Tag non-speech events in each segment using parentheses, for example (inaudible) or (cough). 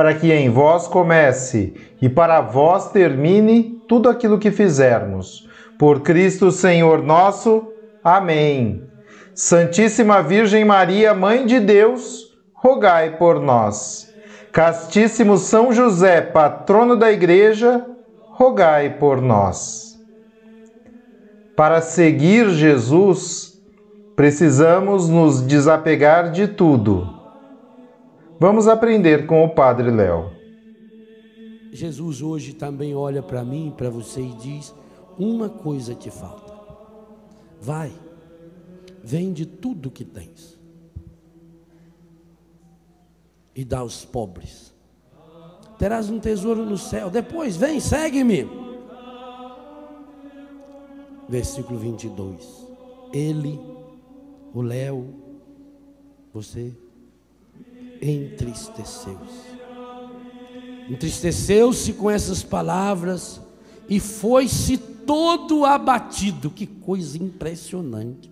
para que em vós comece e para vós termine tudo aquilo que fizermos. Por Cristo Senhor nosso. Amém. Santíssima Virgem Maria, Mãe de Deus, rogai por nós. Castíssimo São José, patrono da Igreja, rogai por nós. Para seguir Jesus, precisamos nos desapegar de tudo Vamos aprender com o Padre Léo. Jesus hoje também olha para mim e para você e diz: Uma coisa te falta. Vai, vende tudo que tens e dá aos pobres. Terás um tesouro no céu. Depois, vem, segue-me. Versículo 22. Ele, o Léo, você entristeceu-se. Entristeceu-se com essas palavras e foi-se todo abatido. Que coisa impressionante.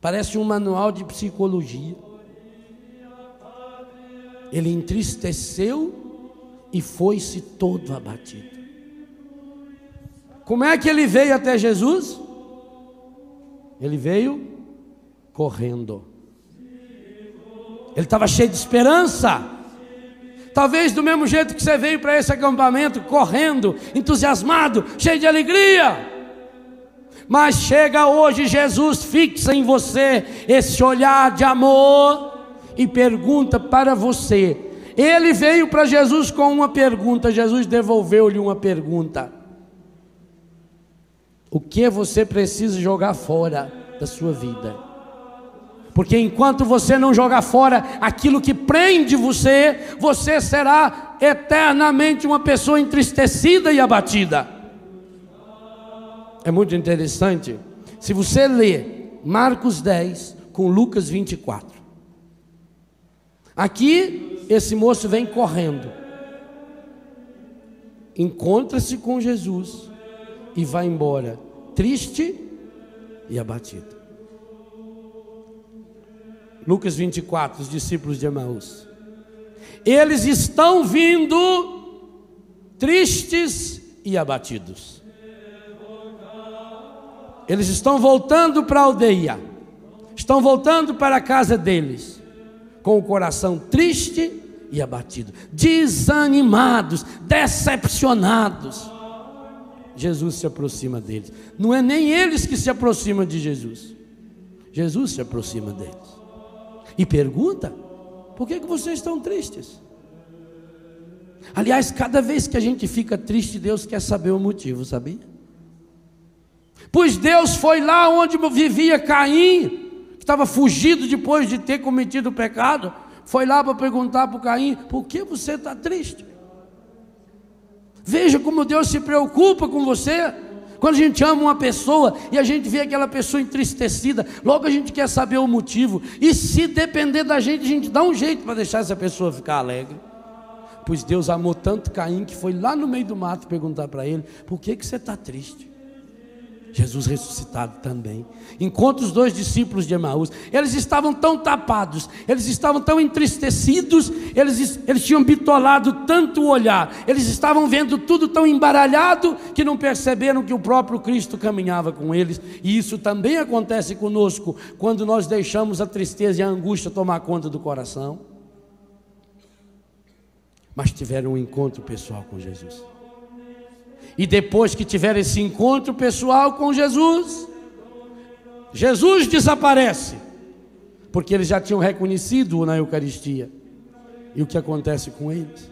Parece um manual de psicologia. Ele entristeceu e foi-se todo abatido. Como é que ele veio até Jesus? Ele veio correndo. Ele estava cheio de esperança. Talvez do mesmo jeito que você veio para esse acampamento, correndo, entusiasmado, cheio de alegria. Mas chega hoje, Jesus fixa em você esse olhar de amor e pergunta para você. Ele veio para Jesus com uma pergunta, Jesus devolveu-lhe uma pergunta. O que você precisa jogar fora da sua vida? Porque enquanto você não jogar fora aquilo que prende você, você será eternamente uma pessoa entristecida e abatida. É muito interessante. Se você ler Marcos 10 com Lucas 24. Aqui, esse moço vem correndo. Encontra-se com Jesus e vai embora, triste e abatido. Lucas 24, os discípulos de Emaús. Eles estão vindo tristes e abatidos. Eles estão voltando para a aldeia, estão voltando para a casa deles, com o coração triste e abatido, desanimados, decepcionados. Jesus se aproxima deles. Não é nem eles que se aproximam de Jesus. Jesus se aproxima deles e pergunta: por que, que vocês estão tristes? Aliás, cada vez que a gente fica triste, Deus quer saber o motivo, sabia? Pois Deus foi lá onde vivia Caim, que estava fugido depois de ter cometido o pecado, foi lá para perguntar para Caim: por que você está triste? Veja como Deus se preocupa com você. Quando a gente ama uma pessoa e a gente vê aquela pessoa entristecida, logo a gente quer saber o motivo. E se depender da gente, a gente dá um jeito para deixar essa pessoa ficar alegre. Pois Deus amou tanto Caim que foi lá no meio do mato perguntar para ele: por que, que você está triste? Jesus ressuscitado também. Encontra os dois discípulos de Emaús. Eles estavam tão tapados, eles estavam tão entristecidos, eles, eles tinham bitolado tanto o olhar, eles estavam vendo tudo tão embaralhado que não perceberam que o próprio Cristo caminhava com eles. E isso também acontece conosco quando nós deixamos a tristeza e a angústia tomar conta do coração. Mas tiveram um encontro pessoal com Jesus. E depois que tiver esse encontro pessoal com Jesus, Jesus desaparece, porque eles já tinham reconhecido-o na Eucaristia. E o que acontece com eles?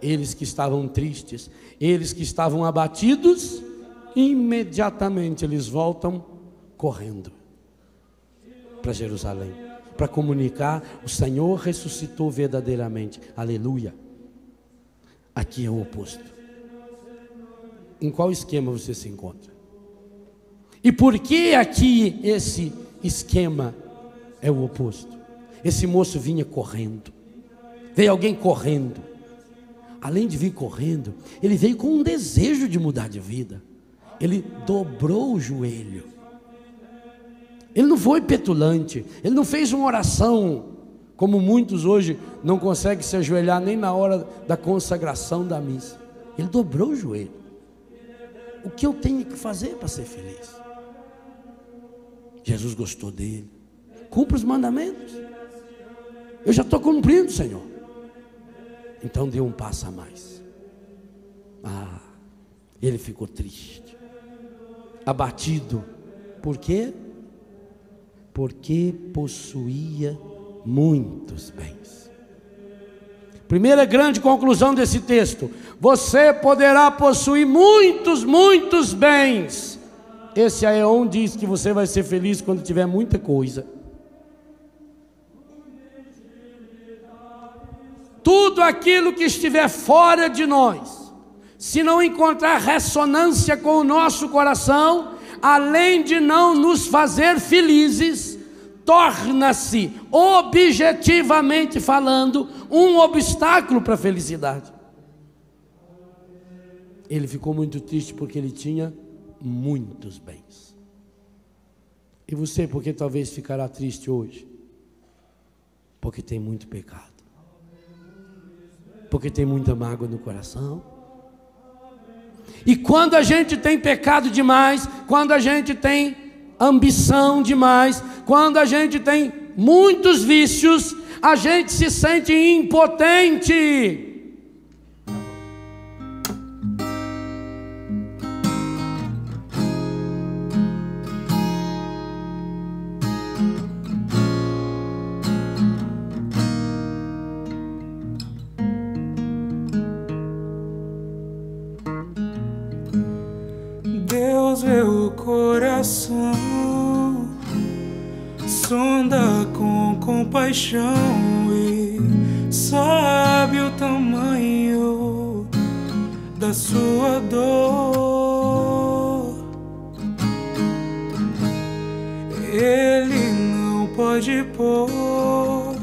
Eles que estavam tristes, eles que estavam abatidos, imediatamente eles voltam correndo para Jerusalém, para comunicar: o Senhor ressuscitou verdadeiramente. Aleluia. Aqui é o oposto. Em qual esquema você se encontra? E por que aqui esse esquema é o oposto? Esse moço vinha correndo. Veio alguém correndo. Além de vir correndo, ele veio com um desejo de mudar de vida. Ele dobrou o joelho. Ele não foi petulante, ele não fez uma oração, como muitos hoje não conseguem se ajoelhar nem na hora da consagração da missa. Ele dobrou o joelho. O que eu tenho que fazer para ser feliz? Jesus gostou dele. Cumpra os mandamentos. Eu já estou cumprindo, Senhor. Então deu um passo a mais. Ah, ele ficou triste, abatido. Por quê? Porque possuía muitos bens. Primeira grande conclusão desse texto: você poderá possuir muitos, muitos bens. Esse Aeon diz que você vai ser feliz quando tiver muita coisa. Tudo aquilo que estiver fora de nós, se não encontrar ressonância com o nosso coração, além de não nos fazer felizes, torna-se, objetivamente falando, um obstáculo para a felicidade. Ele ficou muito triste porque ele tinha muitos bens. E você, por que talvez ficará triste hoje? Porque tem muito pecado. Porque tem muita mágoa no coração. E quando a gente tem pecado demais, quando a gente tem ambição demais, quando a gente tem muitos vícios, a gente se sente impotente. Deus vê o coração, sonda com compaixão e sabe o tamanho da sua dor. Ele não pode pôr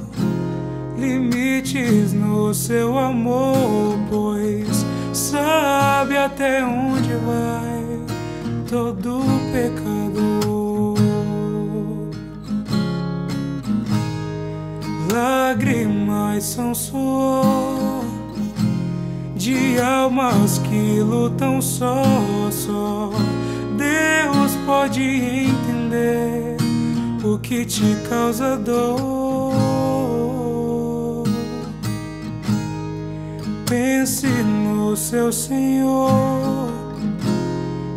limites no seu amor, pois sabe até onde vai todo São suor de almas que lutam só, só. Deus pode entender o que te causa dor. Pense no seu Senhor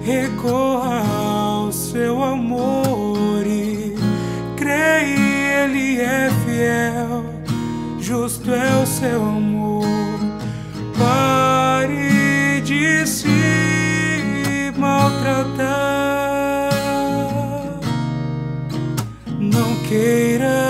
recorra ao seu amor e creia, Ele é fiel, justo é o seu amor. Pare de se maltratar, não queira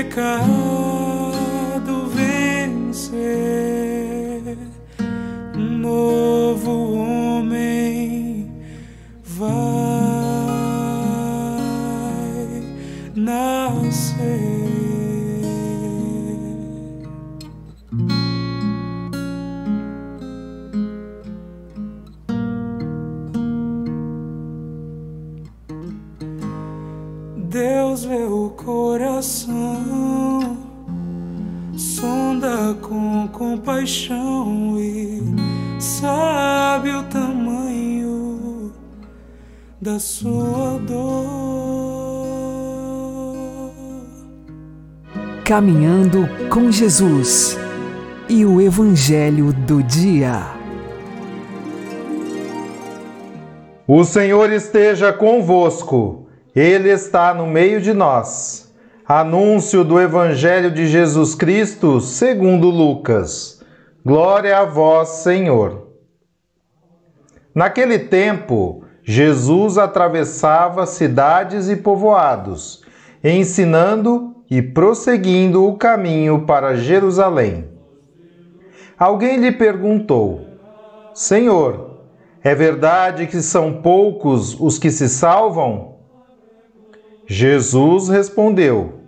o Caminhando com Jesus e o Evangelho do Dia. O Senhor esteja convosco, Ele está no meio de nós. Anúncio do Evangelho de Jesus Cristo segundo Lucas. Glória a vós, Senhor. Naquele tempo, Jesus atravessava cidades e povoados, ensinando e prosseguindo o caminho para Jerusalém. Alguém lhe perguntou: Senhor, é verdade que são poucos os que se salvam? Jesus respondeu: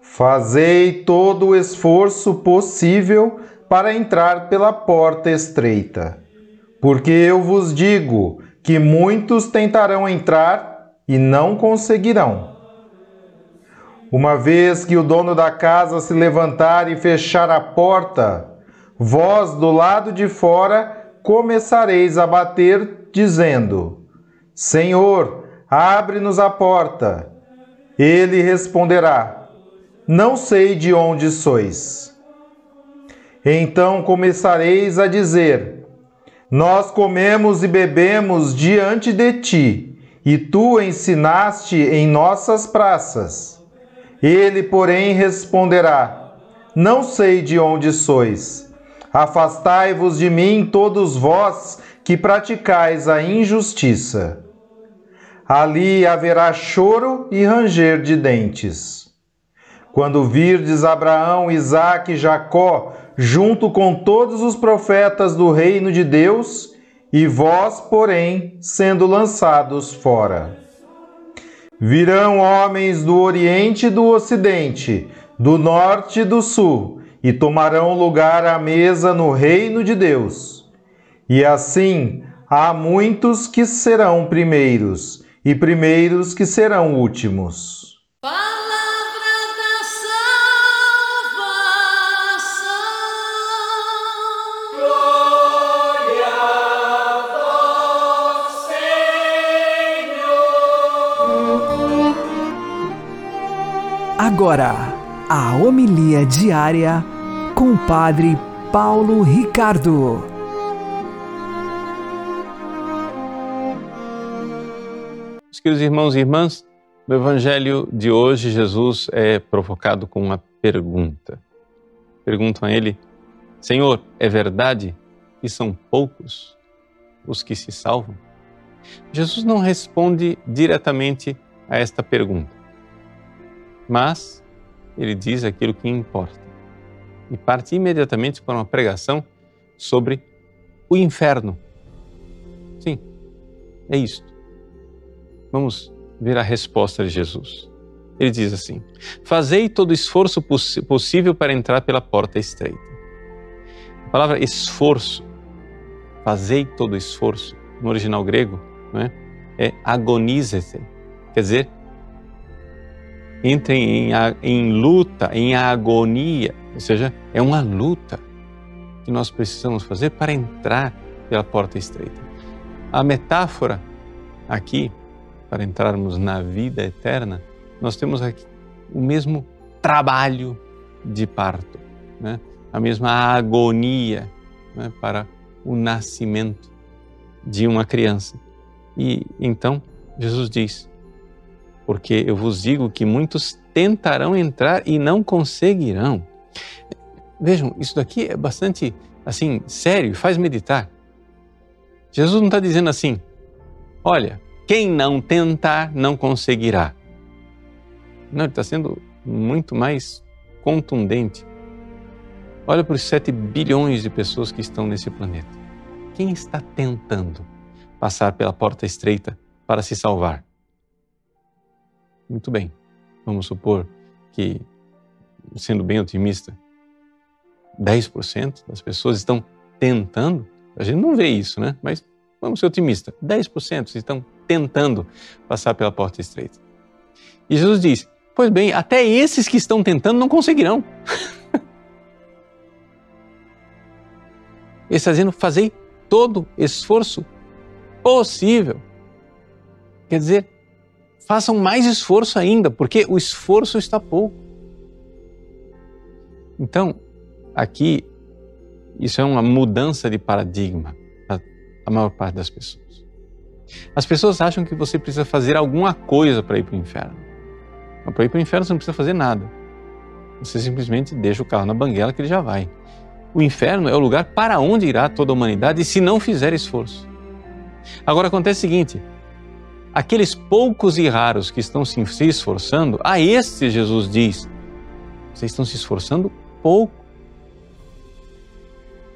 Fazei todo o esforço possível para entrar pela porta estreita, porque eu vos digo que muitos tentarão entrar e não conseguirão. Uma vez que o dono da casa se levantar e fechar a porta, vós do lado de fora começareis a bater, dizendo: Senhor, abre-nos a porta. Ele responderá: Não sei de onde sois. Então começareis a dizer: Nós comemos e bebemos diante de ti, e tu ensinaste em nossas praças. Ele, porém, responderá: Não sei de onde sois. Afastai-vos de mim, todos vós que praticais a injustiça. Ali haverá choro e ranger de dentes. Quando virdes Abraão, Isaque e Jacó, junto com todos os profetas do reino de Deus, e vós, porém, sendo lançados fora. Virão homens do Oriente e do Ocidente, do Norte e do Sul, e tomarão lugar à mesa no reino de Deus. E assim há muitos que serão primeiros, e primeiros que serão últimos. Agora, a homilia diária com o Padre Paulo Ricardo. Meus queridos irmãos e irmãs, no Evangelho de hoje, Jesus é provocado com uma pergunta. Perguntam a ele: Senhor, é verdade que são poucos os que se salvam? Jesus não responde diretamente a esta pergunta, mas ele diz aquilo que importa e parte imediatamente para uma pregação sobre o inferno. Sim, é isto. Vamos ver a resposta de Jesus. Ele diz assim: Fazei todo esforço poss possível para entrar pela porta estreita. A palavra esforço, fazei todo esforço, no original grego, não é? é agonizete, quer dizer, entrem em, em luta, em agonia, ou seja, é uma luta que nós precisamos fazer para entrar pela porta estreita. A metáfora aqui, para entrarmos na vida eterna, nós temos aqui o mesmo trabalho de parto, né? a mesma agonia né? para o nascimento de uma criança. E então Jesus diz: Porque eu vos digo que muitos tentarão entrar e não conseguirão. Vejam, isso daqui é bastante assim sério, faz meditar. Jesus não está dizendo assim, olha, quem não tentar não conseguirá. Não, ele está sendo muito mais contundente. Olha para os 7 bilhões de pessoas que estão nesse planeta. Quem está tentando passar pela porta estreita para se salvar? Muito bem, vamos supor que, sendo bem otimista, 10% das pessoas estão tentando. A gente não vê isso, né? Mas vamos ser otimistas: 10% estão tentando passar pela porta estreita. E Jesus diz: Pois bem, até esses que estão tentando não conseguirão. (laughs) Ele está dizendo: fazei todo esforço possível. Quer dizer, façam mais esforço ainda, porque o esforço está pouco. Então, aqui, isso é uma mudança de paradigma para a maior parte das pessoas. As pessoas acham que você precisa fazer alguma coisa para ir para o inferno. Mas para ir para o inferno você não precisa fazer nada. Você simplesmente deixa o carro na banguela que ele já vai. O inferno é o lugar para onde irá toda a humanidade se não fizer esforço. Agora acontece o seguinte: aqueles poucos e raros que estão se esforçando, a estes Jesus diz: vocês estão se esforçando pouco.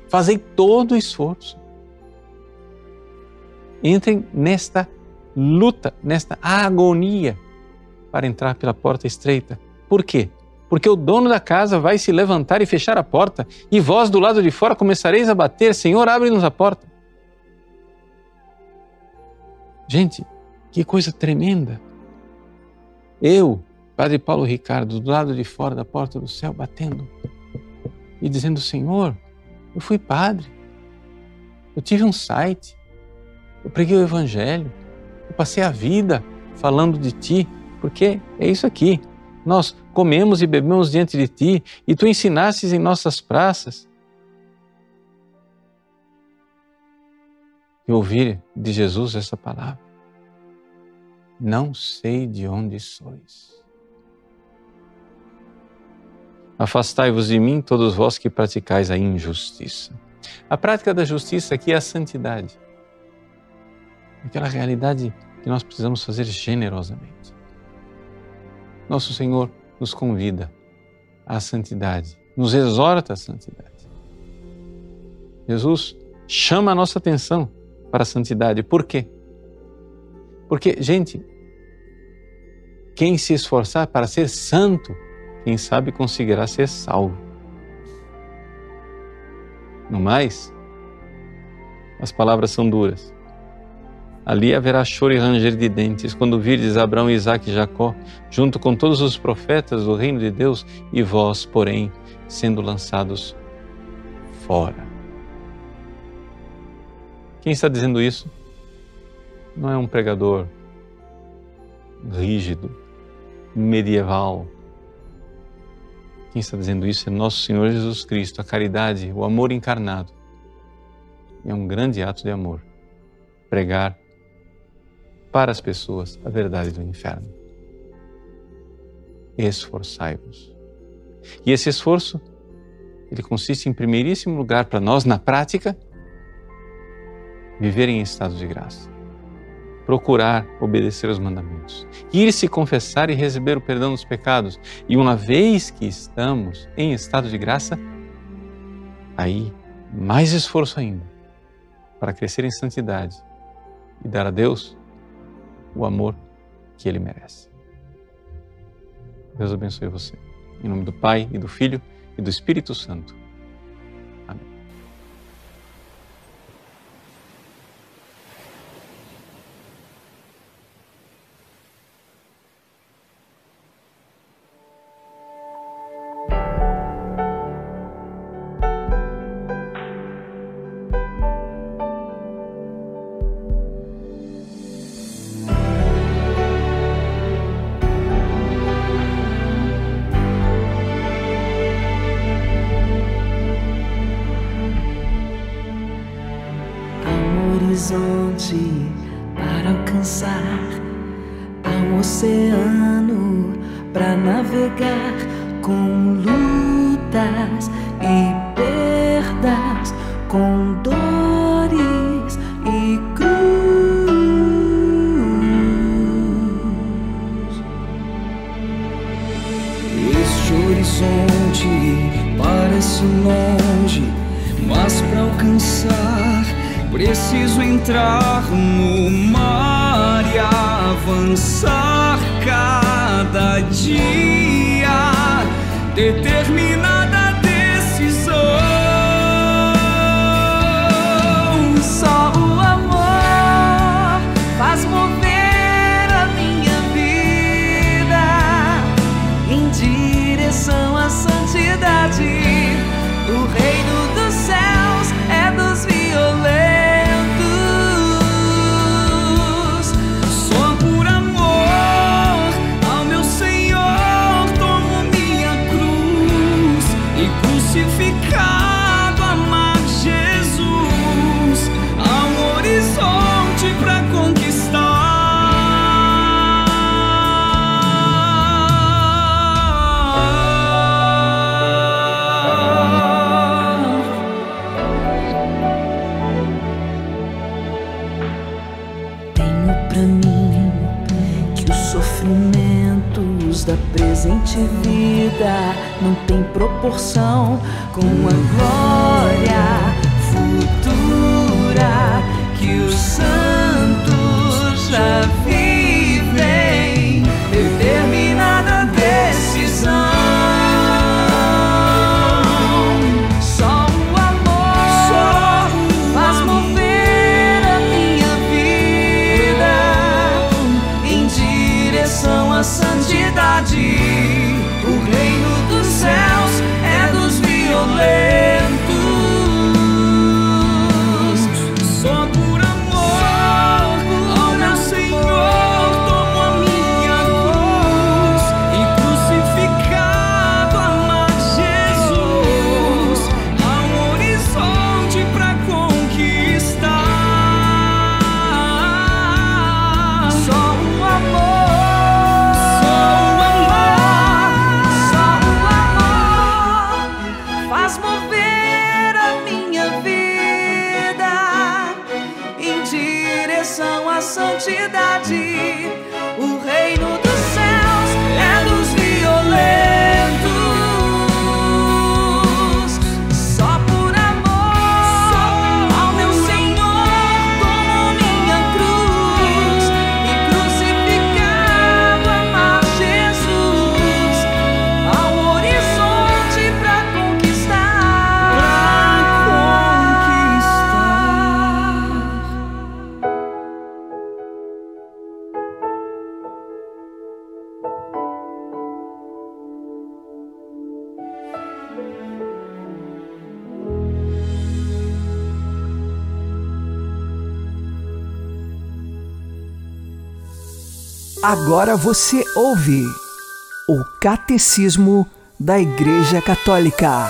Fazei todo o esforço. Entrem nesta luta, nesta agonia para entrar pela porta estreita. Por quê? Porque o dono da casa vai se levantar e fechar a porta, e vós do lado de fora começareis a bater: Senhor, abre-nos a porta. Gente, que coisa tremenda! Eu, Padre Paulo Ricardo, do lado de fora da porta do céu, batendo e dizendo: Senhor, eu fui padre, eu tive um site, eu preguei o Evangelho, eu passei a vida falando de Ti, porque é isso aqui. Nós comemos e bebemos diante de Ti e Tu ensinastes em nossas praças. E ouvir de Jesus essa palavra. Não sei de onde sois. Afastai-vos de mim, todos vós que praticais a injustiça. A prática da justiça aqui é a santidade. Aquela realidade que nós precisamos fazer generosamente. Nosso Senhor nos convida à santidade, nos exorta à santidade. Jesus chama a nossa atenção para a santidade. Por quê? Porque, gente, quem se esforçar para ser santo, quem sabe conseguirá ser salvo. No mais, as palavras são duras. Ali haverá choro e ranger de dentes, quando virdes Abraão, Isaac e Jacó, junto com todos os profetas do reino de Deus, e vós, porém, sendo lançados fora. Quem está dizendo isso? Não é um pregador rígido, medieval. Quem está dizendo isso é nosso Senhor Jesus Cristo, a caridade, o amor encarnado. É um grande ato de amor pregar para as pessoas a verdade do inferno. Esforçai-vos. E esse esforço, ele consiste em primeiríssimo lugar para nós, na prática, viver em estado de graça. Procurar obedecer os mandamentos. Ir se confessar e receber o perdão dos pecados. E uma vez que estamos em estado de graça, aí mais esforço ainda para crescer em santidade e dar a Deus o amor que ele merece. Deus abençoe você. Em nome do Pai e do Filho e do Espírito Santo. Agora você ouve o Catecismo da Igreja Católica.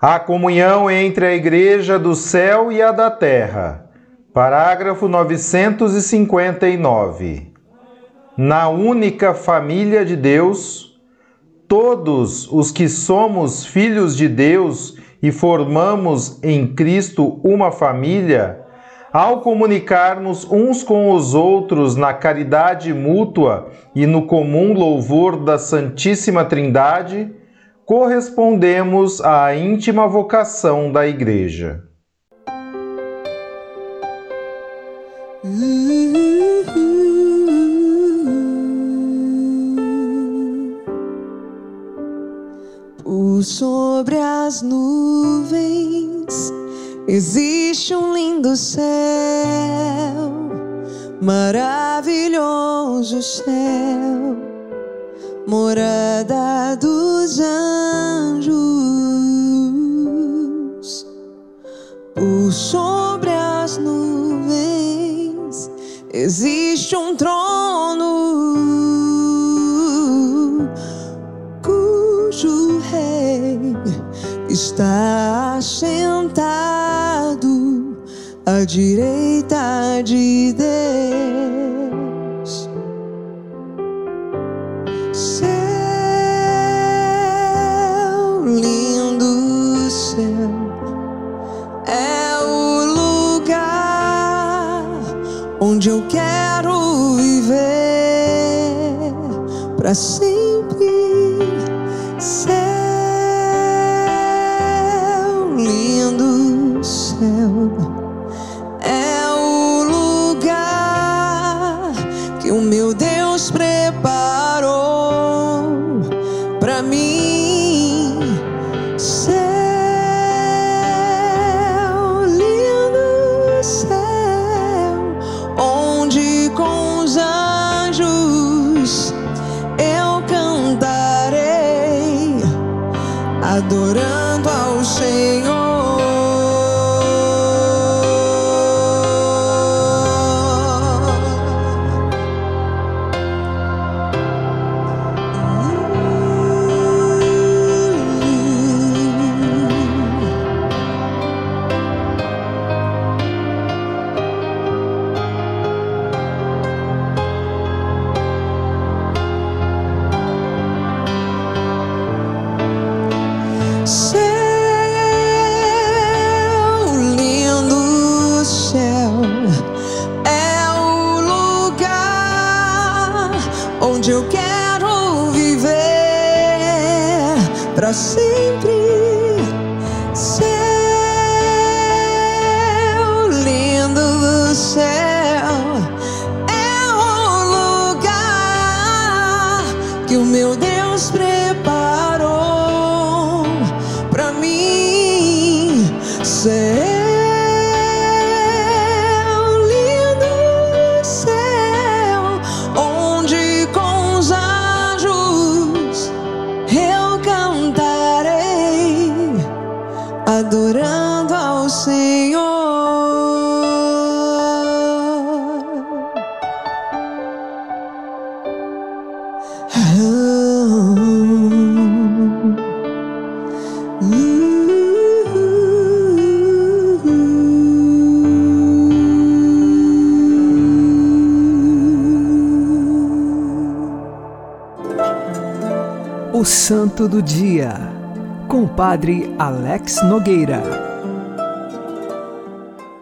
A comunhão entre a Igreja do céu e a da terra. Parágrafo 959. Na única família de Deus, todos os que somos filhos de Deus e formamos em Cristo uma família, ao comunicarmos uns com os outros na caridade mútua e no comum louvor da Santíssima Trindade, correspondemos à íntima vocação da Igreja. Por sobre as nuvens existe um lindo céu, maravilhoso céu, morada dos anjos. Por sobre as nuvens existe um trono está sentado à direita de Deus. Céu, lindo céu, é o lugar onde eu quero viver para sempre. adorando ao cheiro. Santo do Dia, com o Padre Alex Nogueira.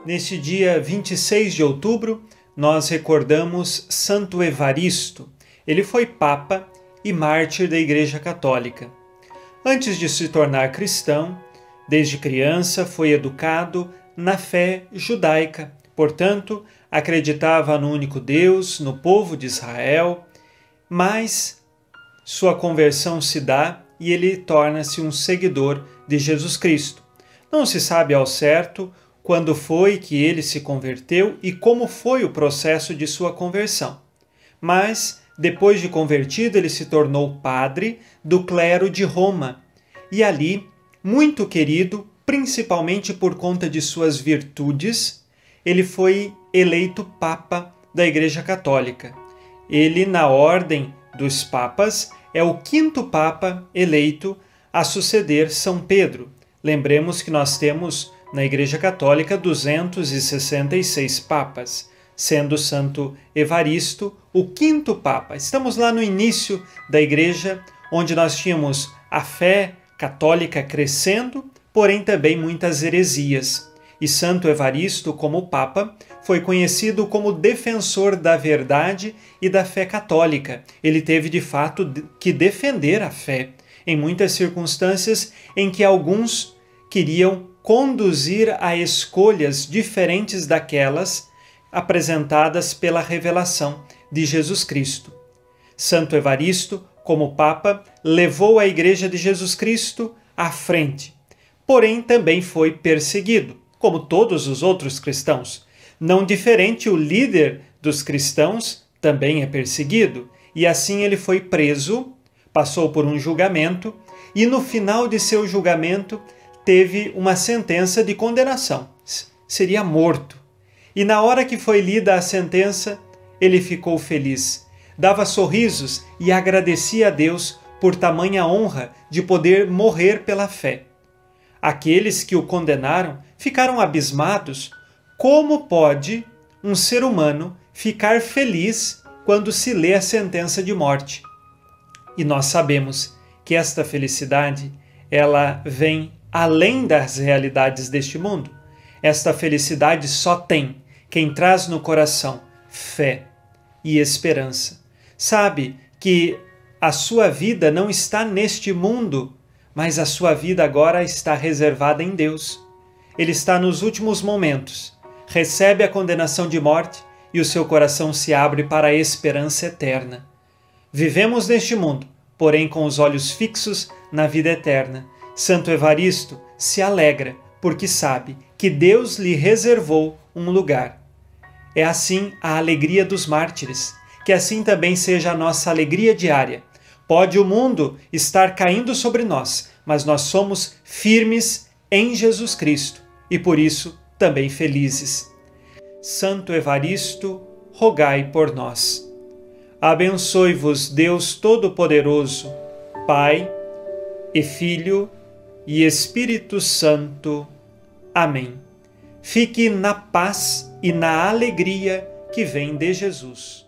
Neste dia 26 de outubro, nós recordamos Santo Evaristo. Ele foi Papa e mártir da Igreja Católica. Antes de se tornar cristão, desde criança foi educado na fé judaica, portanto, acreditava no único Deus, no povo de Israel, mas sua conversão se dá e ele torna-se um seguidor de Jesus Cristo. Não se sabe ao certo quando foi que ele se converteu e como foi o processo de sua conversão. Mas, depois de convertido, ele se tornou padre do clero de Roma e ali, muito querido, principalmente por conta de suas virtudes, ele foi eleito Papa da Igreja Católica. Ele, na ordem dos papas, é o quinto Papa eleito a suceder São Pedro. Lembremos que nós temos na Igreja Católica 266 papas, sendo Santo Evaristo o quinto Papa. Estamos lá no início da Igreja, onde nós tínhamos a fé católica crescendo, porém também muitas heresias. E Santo Evaristo, como Papa, foi conhecido como defensor da verdade e da fé católica. Ele teve de fato que defender a fé em muitas circunstâncias em que alguns queriam conduzir a escolhas diferentes daquelas apresentadas pela revelação de Jesus Cristo. Santo Evaristo, como Papa, levou a Igreja de Jesus Cristo à frente, porém também foi perseguido, como todos os outros cristãos. Não diferente, o líder dos cristãos também é perseguido, e assim ele foi preso, passou por um julgamento, e no final de seu julgamento teve uma sentença de condenação. Seria morto. E na hora que foi lida a sentença, ele ficou feliz, dava sorrisos e agradecia a Deus por tamanha honra de poder morrer pela fé. Aqueles que o condenaram ficaram abismados. Como pode um ser humano ficar feliz quando se lê a sentença de morte? E nós sabemos que esta felicidade, ela vem além das realidades deste mundo. Esta felicidade só tem quem traz no coração fé e esperança. Sabe que a sua vida não está neste mundo, mas a sua vida agora está reservada em Deus. Ele está nos últimos momentos, recebe a condenação de morte e o seu coração se abre para a esperança eterna. Vivemos neste mundo, porém com os olhos fixos na vida eterna. Santo Evaristo se alegra porque sabe que Deus lhe reservou um lugar. É assim a alegria dos mártires, que assim também seja a nossa alegria diária. Pode o mundo estar caindo sobre nós, mas nós somos firmes em Jesus Cristo e por isso também felizes. Santo Evaristo, rogai por nós. Abençoe-vos Deus Todo-Poderoso, Pai e Filho e Espírito Santo. Amém. Fique na paz e na alegria que vem de Jesus.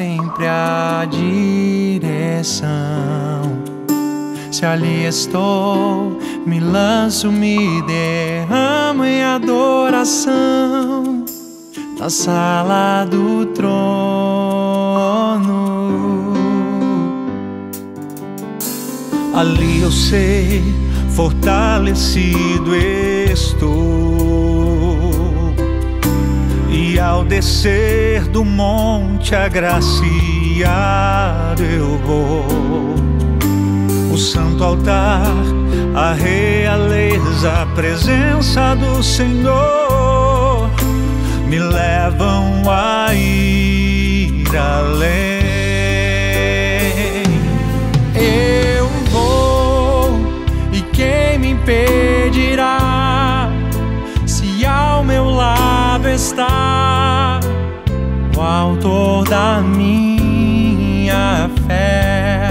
Sempre a direção. Se ali estou, me lanço, me derramo em adoração na sala do trono. Ali eu sei, fortalecido estou. E ao descer do monte agraciado eu vou. O santo altar, a realeza, a presença do Senhor me levam a ir além. Eu vou e quem me impedirá está o autor da minha fé?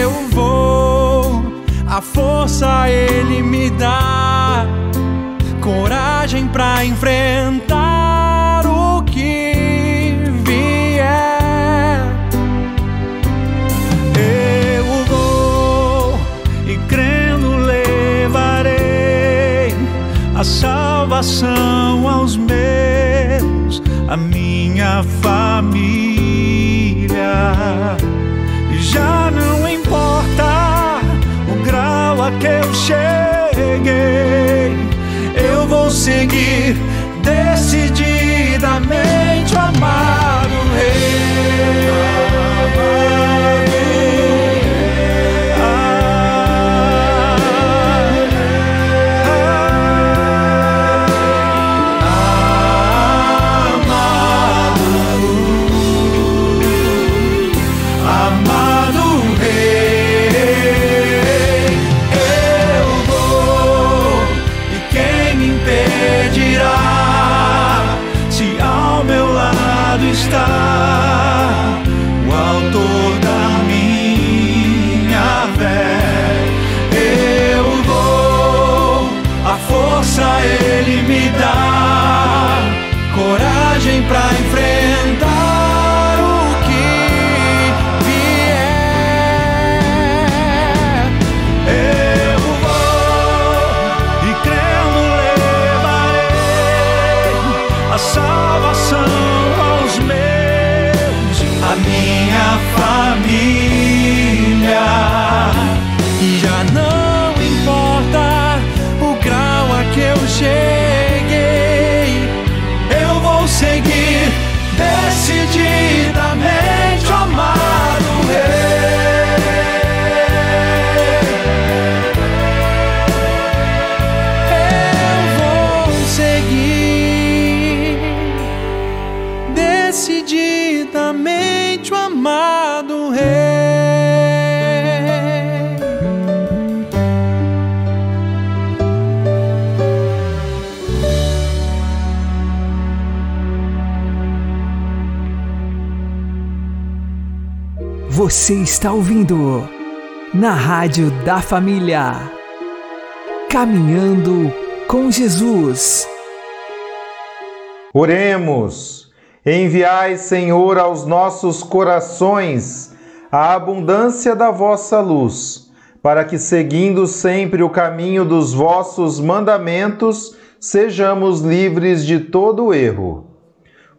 Eu vou, a força ele me dá, coragem pra enfrentar salvação aos meus, a minha família. Já não importa o grau a que eu cheguei, eu vou seguir Você está ouvindo na Rádio da Família. Caminhando com Jesus. Oremos. Enviai, Senhor, aos nossos corações a abundância da vossa luz, para que, seguindo sempre o caminho dos vossos mandamentos, sejamos livres de todo erro.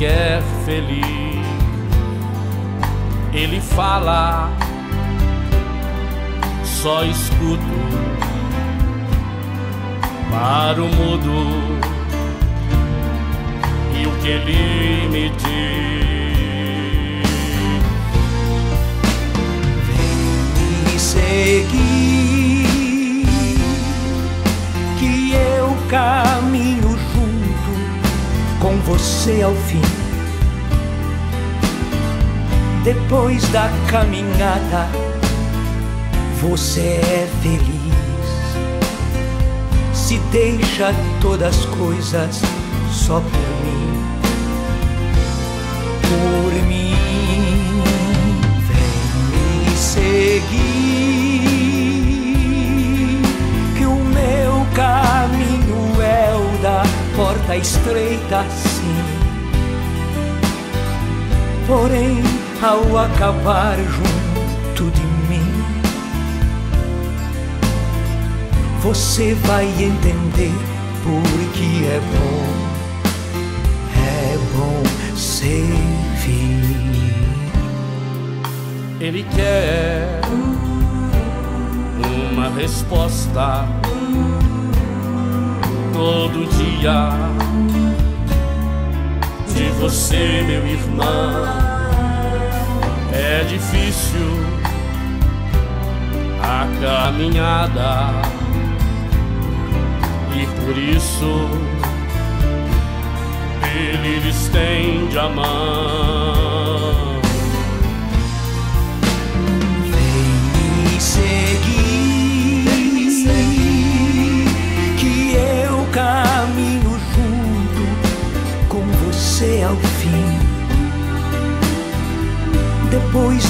Quer feliz. Ele fala, só escuto para o mudo e o que ele me diz. me seguir, que eu com você ao fim. Depois da caminhada, você é feliz. Se deixa todas as coisas só por mim, por mim. Vem me seguir, que o meu caminho o da porta estreita, sim. Porém, ao acabar junto de mim, você vai entender porque é bom, é bom servir. Ele quer uma resposta todo dia de você, meu irmão. É difícil a caminhada e por isso ele estende a mão.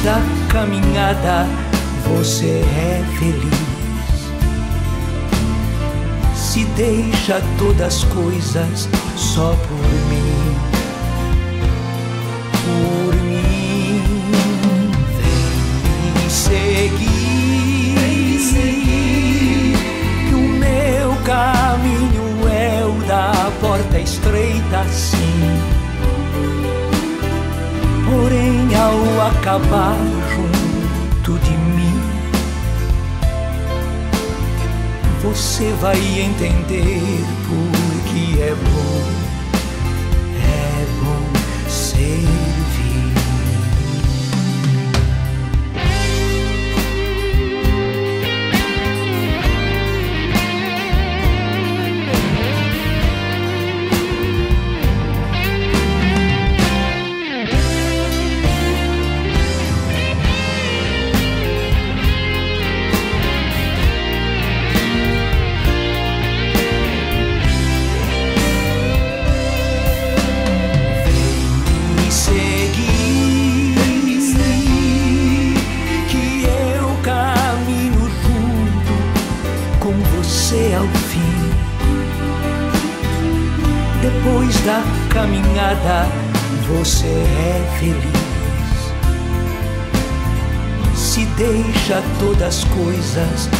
Da caminhada, você é feliz. Se deixa todas as coisas só por mim, por mim. Vem me seguir, que o meu caminho é o da porta estreita, sim. Porém, ao acabar junto de mim, você vai entender porque é bom, é bom servir. Todas as